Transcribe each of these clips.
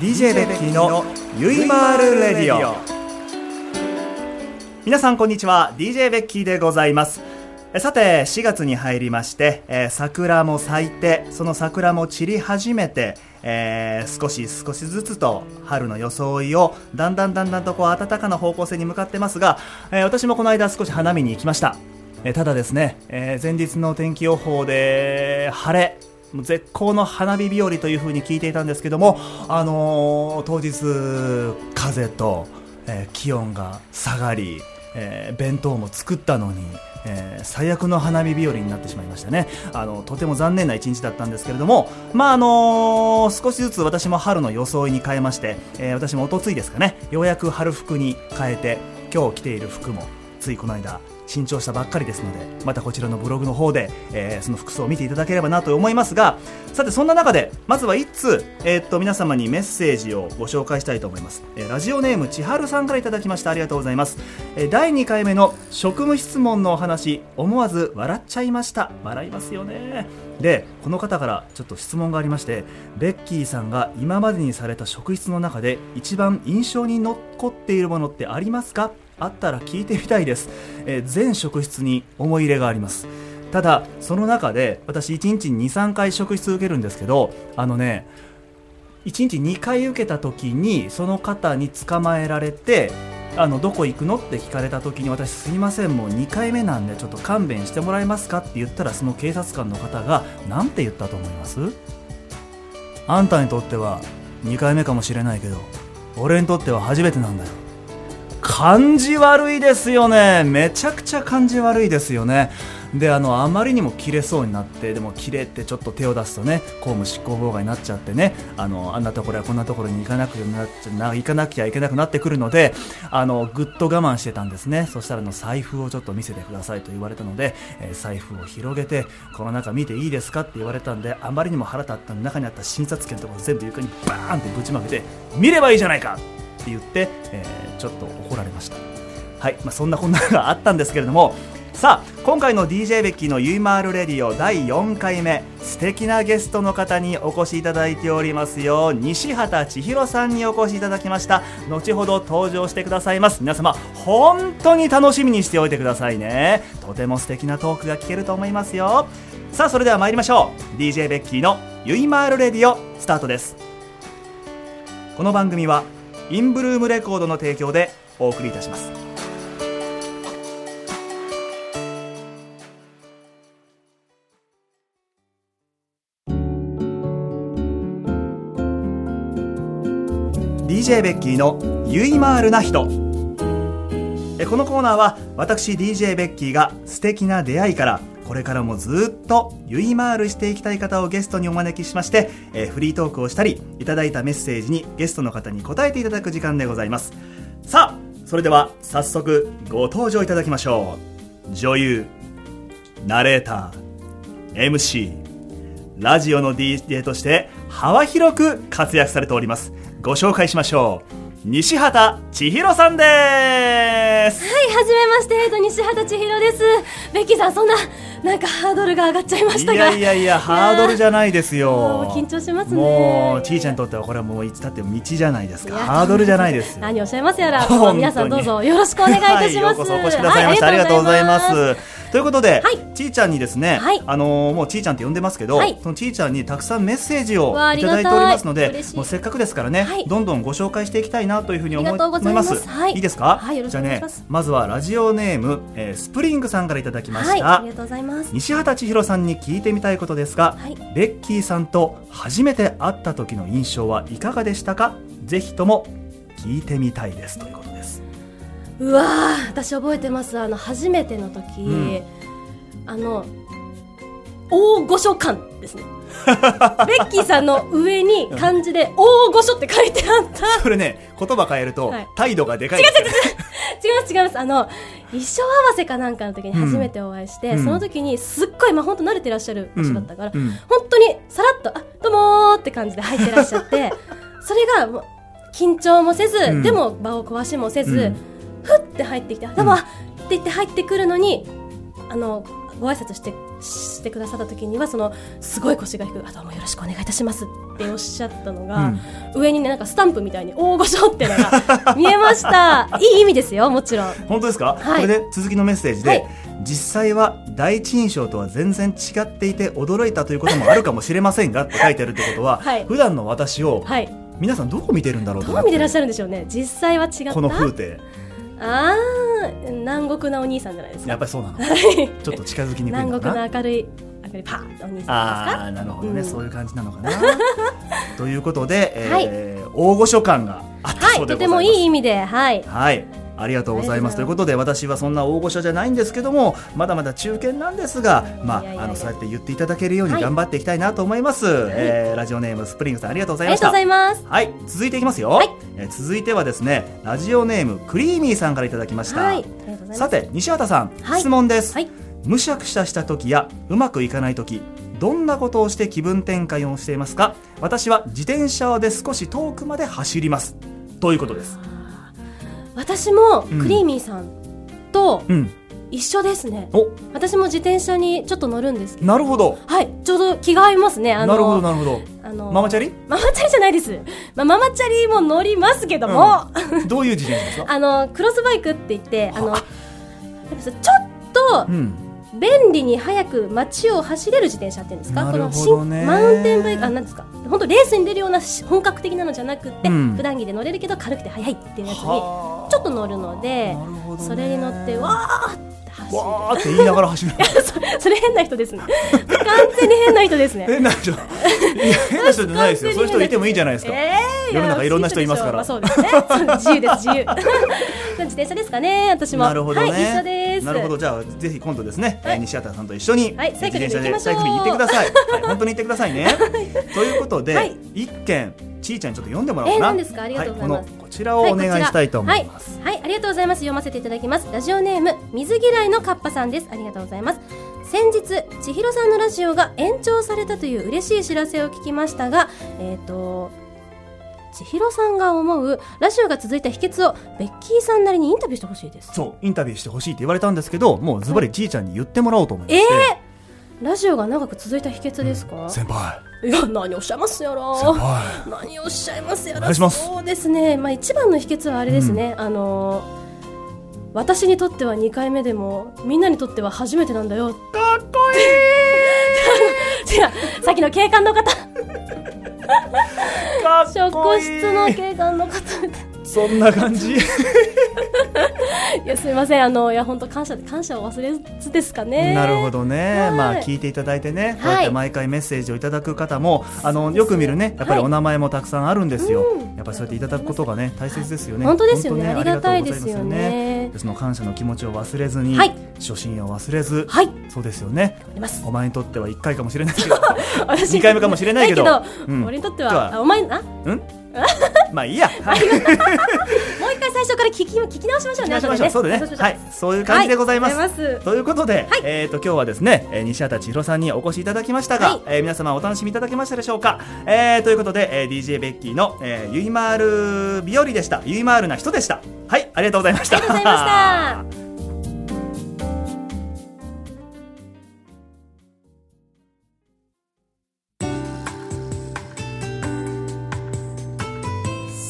DJ ベッキーのゆいまーるレディオ。皆さんこんにちは。DJ ベッキーでございます。えさて4月に入りまして、えー桜も咲いてその桜も散り始めて、えー少し少しずつと春の装いをだんだんだんだんとこう暖かな方向性に向かってますが、えー私もこの間少し花見に行きました。えーただですね、えー前日の天気予報で晴れ絶好の花火日和というふうに聞いていたんですけども、あのー当日風と、えー気温が下がり、えー弁当も作ったのに、えー最悪の花火日和になってしまいましたね。あのとても残念な一日だったんですけれどもまああのー少しずつ私も春の装いに変えまして、えー私もおとついですかね。ようやく春服に変えて今日着ている服もついこの間新調したばっかりですのでまたこちらのブログの方で、えーその服装を見ていただければなと思いますがさてそんな中でまずは一通、えーっと皆様にメッセージをご紹介したいと思います、えーラジオネーム千春さんからいただきました。ありがとうございます、え第2回目の職務質問のお話思わず笑っちゃいました。笑いますよね。でこの方からちょっと質問がありましてベッキーさんが今までにされた職質の中で一番印象に残っているものってありますか？あったら聞いてみたいです、えー全職質に思い入れがあります。ただその中で私1日23回職質受けるんですけどあのね1日2回受けた時にその方に捕まえられてあのどこ行くのって聞かれた時に私すいませんもう2回目なんでちょっと勘弁してもらえますかって言ったらその警察官の方が何て言ったと思います？あんたにとっては2回目かもしれないけど俺にとっては初めてなんだよ。感じ悪いですよね。めちゃくちゃ感じ悪いですよね。であのあまりにも切れそうになってでも切れってちょっと手を出すとね公務執行妨害になっちゃってねあのあんなところやこんなところに行かなくなっちゃな行かなきゃいけなくなってくるのであのぐっと我慢してたんですね。そしたらの財布をちょっと見せてくださいと言われたので、えー財布を広げてこの中見ていいですかって言われたんであまりにも腹立った中にあった診察券とか全部床にバーンってぶちまけて見ればいいじゃないかって言って、えーちょっと怒られました。はい、まあ、そんなこんながあったんですけれどもさあ今回の DJ ベッキーのゆいまーるレディオ第4回目素敵なゲストの方にお越しいただいておりますよ。西畑千尋さんにお越しいただきました。後ほど登場してくださいます。皆様本当に楽しみにしておいてくださいね。とても素敵なトークが聞けると思いますよ。さあそれでは参りましょう。DJ ベッキーのゆいまーるレディオスタートです。この番組はインブルームレコードの提供でお送りいたします「DJ ベッキーのゆいまーるな人」えこのコーナーは私 DJ ベッキーが素敵な出会いからこれからもずっとゆいまーるしていきたい方をゲストにお招きしまして、えーフリートークをしたりいただいたメッセージにゲストの方に答えていただく時間でございます。さあそれでは早速ご登場いただきましょう。女優ナレーター MC ラジオの DJ として幅広く活躍されております。ご紹介しましょう。西畑千尋さんです。はい、はじめまして、と、西畑千尋です。ベッキーさん、そんな、なんかハードルが上がっちゃいましたが。いやいやいやハードルじゃないですよ。もう緊張しますね。もうちーちゃんにとってはこれはもういつだって道じゃないですか。ハードルじゃないですよ。何をおっしゃいますやら、皆さんどうぞよろしくお願いいたします。はい、ようこそお越しくださいました、ありがとうございますということで、はい。ちーちゃんにですね、はい。あのーもうちーちゃんって呼んでますけど、はい。そのちーちゃんにたくさんメッセージをい。ただいておりますのでもうせっかくですからね、はい。どんどんご紹介していきたいなというふうに思います。いい。ですか、はいよろしじゃあねくお願いします。まずはラジオネーム、えースプリングさんからいただきまはい、した、ありがとうございます。西畑千尋さんに聞いてみたいことですが、はい。ベッキーさんと初めて会った時の印象はいかがでしたか？ぜひとも聞いてみたいです。ということうわー、私覚えてます。あの、初めての時、ん。あの、大御所感ですね。ベッキーさんの上に漢字で大御所って書いてあった。それね言葉変えると、はい。態度がでかい。ですよ違います違います。あの衣装合わせかなんかの時に初めてお会いして、うん。その時にすっごいまあ本当慣れてらっしゃる場所だったから、うん。うん。本当にさらっと「あどうもー」って感じで入ってらっしゃって それがもう緊張もせず、うん。でも場を壊しもせず、うんふって入ってきて「あどうも」って言って入ってくるのにあのご挨拶してしてくださった時にはそのすごい腰が低く「あどうもよろしくお願いいたします」っておっしゃったのが、上にねなんかスタンプみたいに大御所っていうのが 見えました。いい意味ですよもちろん。本当ですか、はい。これで続きのメッセージで、はい。実際は第一印象とは全然違っていて驚いたということもあるかもしれませんがって書いてあるってことは、はい。普段の私をはい。皆さんどう見てるんだろうとど思って。う見てらっしゃるんでしょうね。実際は違った。この風景ああ南国なお兄さんじゃないですか。やっぱりそうなの。ちょっと近づきにくい南国の明るい明るいパーッとお兄さんですか？ああなるほどね、うん。そういう感じなのかな。ということで、えー大御所感があったはいそうでございます、とてもいい意味ではい。はい。ありがとうございます。ということで、私はそんな大御所じゃないんですけども、まだまだ中堅なんですが、まあ、あの、そうやって言っていただけるようにはい。頑張っていきたいなと思います。えーラジオネームスプリングさん、ありがとうございました。ありがとうござ。います。はい、続いていきますよ。はい。えー続いてはですね、ラジオネームクリーミーさんからいただきました。さて、西畑さん、はい。質問です。はい。むしゃくしゃした時やうまくいかない時どんなことをして気分転換をしていますか？私は自転車で少し遠くまで走ります。ということです私もうん。クリーミーさんとうん。一緒ですね、お。私も自転車にちょっと乗るんですけど。なるほど。はい。ちょうど気が合いますね。あのなるほどなるほど。あのママチャリ？ママチャリじゃないです、まあ、ママチャリも乗りますけども、どういう自転車ですか？あのクロスバイクって言ってあのちょっとうん。便利に早く街を走れる自転車っていうんですか？なるほどね。この新マウンテンバイクあなんですか？本当レースに出るようなし本格的なのじゃなくて、うん。普段着で乗れるけど軽くて速いっていうやつにはあちょっと乗るのでね。それに乗ってわーって走わーって言いながら走るるそ それ変な人ですね。完全に変な人ですね。変な人。変な人じゃないですよ。そういう人いてもいいじゃないですか、えー世の中いろんな人いますから。まあ、そうですね。自由です自由。自転車ですかね私も。なるほどね、はい一緒です。なるほど。じゃあぜひ今度ですね、はい。えー西畑さんと一緒に、はい自転車でサイクリング行ってください、はい、本当に行ってくださいね。ということで、はい。一件ちーちゃんにちょっと読んでもらおうかな、えー何ですか？ありがとうございます。はこのこちらをお願いしたいと思います、はい、はいありがとうございます。読ませていただきます。ラジオネーム水嫌いのカッパさんです。ありがとうございます。先日千尋さんのラジオが延長されたという嬉しい知らせを聞きましたがえっ、と千尋さんが思うラジオが続いた秘訣をベッキーさんなりにインタビューしてほしいです。そうインタビューしてほしいって言われたんですけどもうズバリちーちゃんに言ってもらおうと思いまえして、ー、ラジオが長く続いた秘訣ですか、先輩。いや何おっしゃいますやろ。先輩。何をおっしゃいますやろ。そうですね、まあ、一番の秘訣はあれですね、あの私にとっては2回目でもみんなにとっては初めてなんだよ。かっこいい。違うさっきの警官の方。かっこ職い。い質の警官の方そんな感じ？いやすみません。あのいや本当感謝感謝を忘れずですかね。なるほどね、はい。まあ聞いていただいてね、はい。こうやって毎回メッセージをいただく方もあのよく見るねやっぱりお名前もたくさんあるんですよ、うん。やっぱりそうやっていただくことがね大切ですよね。本当ですよね。本ありがたいですよね。その感謝の気持ちを忘れずに、はい。初心を忘れず、はい。そうですよね。お前にとっては1回かもしれないけど 私2回目かもしれないけど。うん。俺にとってははあお前あ？うん？まあいいや、はい、もう一回最初から聞き聞き直しましょうね聞きましょう。そうだね。はい。そういう感じでございます、はいということで、はい。えっ、と今日はですね、えー西畑千尋さんにお越しいただきましたが、はい。えー皆様お楽しみいただけましたでしょうか、えーということで、えー DJ ベッキーの、えーゆいまーる日和でした。ゆいまーるな人でした。はい。ありがとうございました。ありがとうございました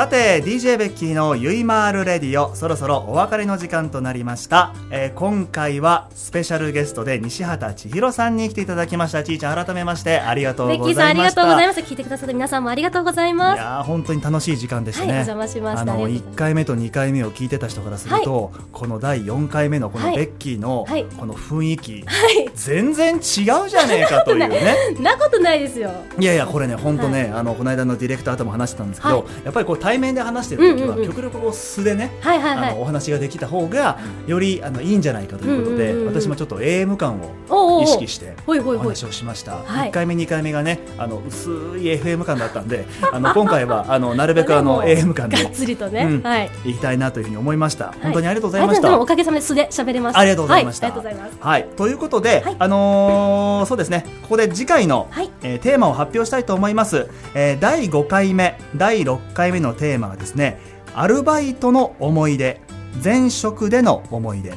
さて DJ ベッキーのゆいまーるレディオそろそろお別れの時間となりました、えー今回はスペシャルゲストで西畑千尋さんに来ていただきました。ちーちゃん改めましてありがとうベございました。ッキーさんありがとうございます。聞いてくださった皆さんもありがとうございます。いやー本当に楽しい時間でしたね、はいお邪魔しました。あのありがとうございます。1回目と2回目を聞いてた人からすると、この第4回目のこのはい。ベッキーのはい。この雰囲気、はい。全然違うじゃねえかというね。なことないですよ。いやいやこれね本当ね、あのこの間のディレクターとも話してたんですけど、はい。やっぱりこう対面で話してる時は、極力こう素でね、はいはいはい。あのお話ができた方がよりあのいいんじゃないかということで、うんうんうんうん。私もちょっと AM 感を意識してお話をしました、はい。1回目2回目がねあの薄い FM 感だったんであの今回は あのなるべくあの AM 感でがっつりとね、うんはい。行きたいなというふうに思いました、はい。本当にありがとうございました。おかげさまで素で喋れましたありがとうございました。はい、ありがとうございます。はい、ということで、はい。あのーそうですね、ここで次回の、はい。えーテーマを発表したいと思います。えー第5回目、第6回目のテーマはですね、アルバイトの思い出、前職での思い出。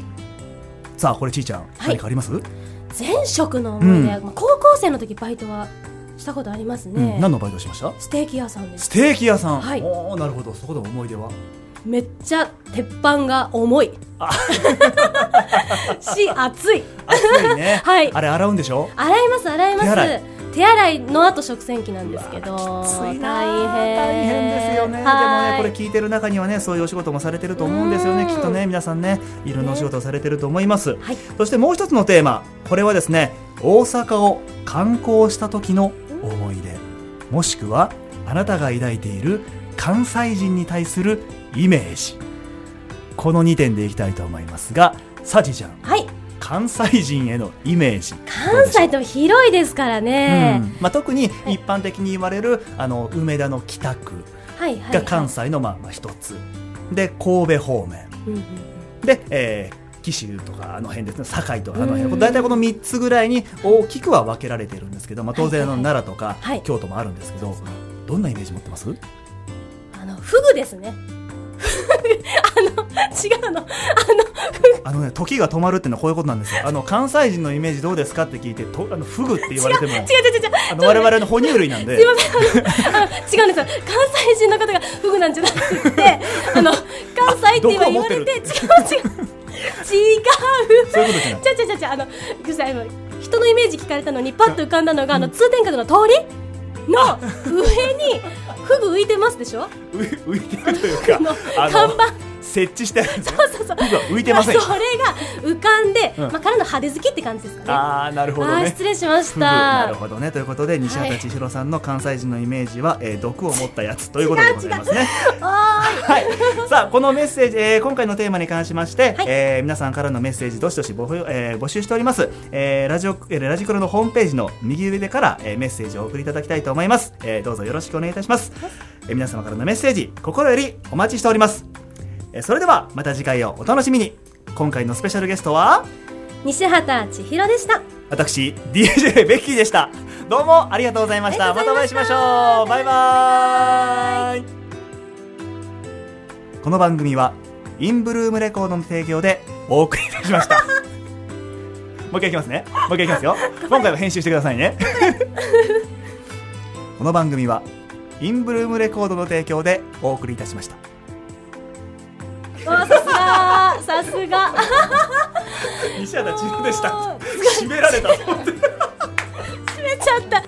さあ、これちーちゃん、何かあります？前職の思い出、まあ高校生の時バイトはしたことありますね、うん。何のバイトしました？ステーキ屋さんです。ステーキ屋さん、はい。おおなるほど。そこで思い出は？めっちゃ鉄板が重い。し熱い。熱いね。はい。あれ洗うんでしょ？洗います洗います手洗いの後食洗機なんですけど大変。大変ですよね。でもはい。ねこれ聞いてる中にはねそういうお仕事もされてると思うんですよね。うん。きっとね皆さんねいろんなお仕事をされてると思います、はい。そしてもう一つのテーマ。これはですね大阪を観光した時の思い出。もしくはあなたが抱いている関西人に対するイメージ。この2点でいきたいと思いますがさじちゃん。はい関西人へのイメージ。関西と広いですからね、うん。まあ、特にい。一般的に言われる、あの梅田の北区はいはい、はい、が関西のまあまあ一つ、で神戸方面。うんうんで、えー紀州とかあの辺ですね。堺とかあのうん。辺大体この3つぐらいに大きくは分けられているんですけど、まあ、当然あのはい。はい奈良とかはい。京都もあるんですけどどんなイメージ持ってます？あのフグですね。あの違うの。あの ね時が止まるっていうのはこういうことなんですよ。あの関西人のイメージどうですかって聞いてとあのフグって言われても違う違う違う違う。あの我々の哺乳類なんで。すいません。あの違うんですよ。関西人の方がフグなんじゃなくて あの関西って今言われて違う違う違う。そういうことじゃない。ちゃちゃちゃちゃあのごめんなさい今人のイメージ聞かれたのにパッと浮かんだのがあの通天閣の通りの上にフグ浮いてますでしょ？浮浮いてるというかのあ看板設置してあるんですねそうそうそう。浮いてませんそれが浮かんで、うん。まあ、からの派手好きって感じですかね。ああなるほどね。失礼しましフグなたるほどね。ということで西はい畑千尋さんの関西人のイメージは、えー毒を持ったやつということでございますね。あ はい、さあこのメッセージ、えー今回のテーマに関しまして、はい。えー皆さんからのメッセージどしどし募,、えー募集しております、えーラジオえーラジクロのホームページの右上でから、えーメッセージをお送りいただきたいと思います、えーどうぞよろしくお願いいたします、えー皆様からのメッセージ心よりお待ちしております、えーそれではまた次回をお楽しみに。今回のスペシャルゲストはー西畑千尋でした。私 DJ ベッキーでした。どうもありがとうございました。ました。お会いしましょう。バイバーイ。この番組はインブルームレコードの提供でお送りいたしました。もう一回いきますね。もう一回いきますよ。今回は編集してくださいね。この番組はインブルームレコードの提供でお送りいたしましたわあさすがさすが。西畑千尋でした。締められた。閉めちゃった